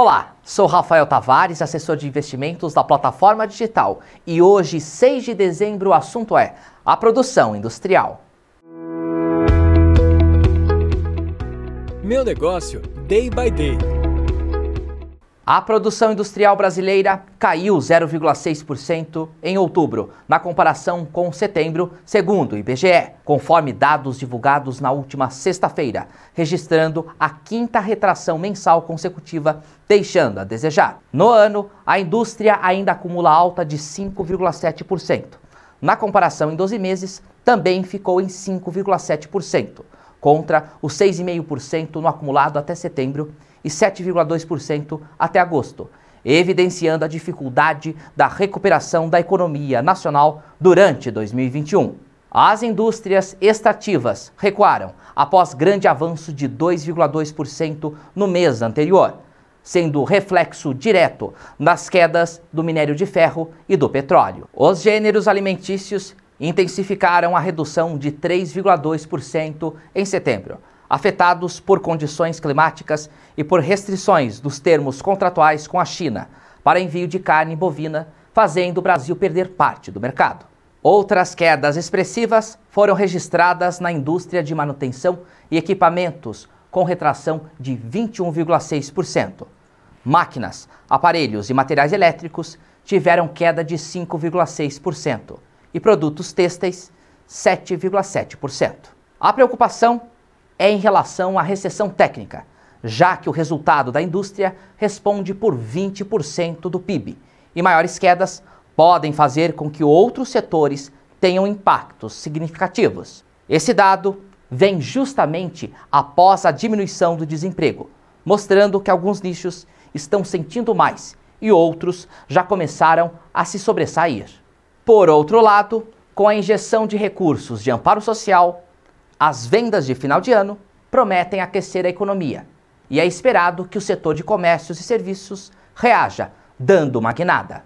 Olá, sou Rafael Tavares, assessor de investimentos da plataforma digital, e hoje, 6 de dezembro, o assunto é a produção industrial. Meu negócio, day by day. A produção industrial brasileira caiu 0,6% em outubro, na comparação com setembro, segundo o IBGE, conforme dados divulgados na última sexta-feira, registrando a quinta retração mensal consecutiva, deixando a desejar. No ano, a indústria ainda acumula alta de 5,7%. Na comparação em 12 meses, também ficou em 5,7%, contra os 6,5% no acumulado até setembro e 7,2% até agosto, evidenciando a dificuldade da recuperação da economia nacional durante 2021. As indústrias extrativas recuaram após grande avanço de 2,2% no mês anterior, sendo reflexo direto nas quedas do minério de ferro e do petróleo. Os gêneros alimentícios intensificaram a redução de 3,2% em setembro, afetados por condições climáticas e por restrições dos termos contratuais com a China para envio de carne bovina, fazendo o Brasil perder parte do mercado. Outras quedas expressivas foram registradas na indústria de manutenção e equipamentos, com retração de 21,6%. Máquinas, aparelhos e materiais elétricos tiveram queda de 5,6% e produtos têxteis 7,7%. A preocupação é em relação à recessão técnica, já que o resultado da indústria responde por 20% do PIB e maiores quedas podem fazer com que outros setores tenham impactos significativos. Esse dado vem justamente após a diminuição do desemprego, mostrando que alguns nichos estão sentindo mais e outros já começaram a se sobressair. Por outro lado, com a injeção de recursos de amparo social, as vendas de final de ano prometem aquecer a economia e é esperado que o setor de comércios e serviços reaja, dando uma guinada.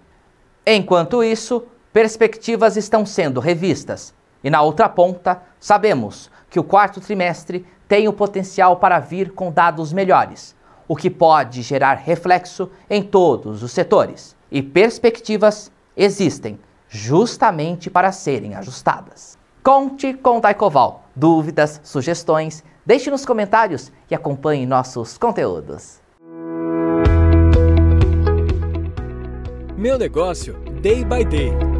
Enquanto isso, perspectivas estão sendo revistas e na outra ponta, sabemos que o quarto trimestre tem o potencial para vir com dados melhores, o que pode gerar reflexo em todos os setores. E perspectivas existem justamente para serem ajustadas. Conte com Daicoval. Dúvidas, sugestões, deixe nos comentários e acompanhe nossos conteúdos. Meu negócio, day by day.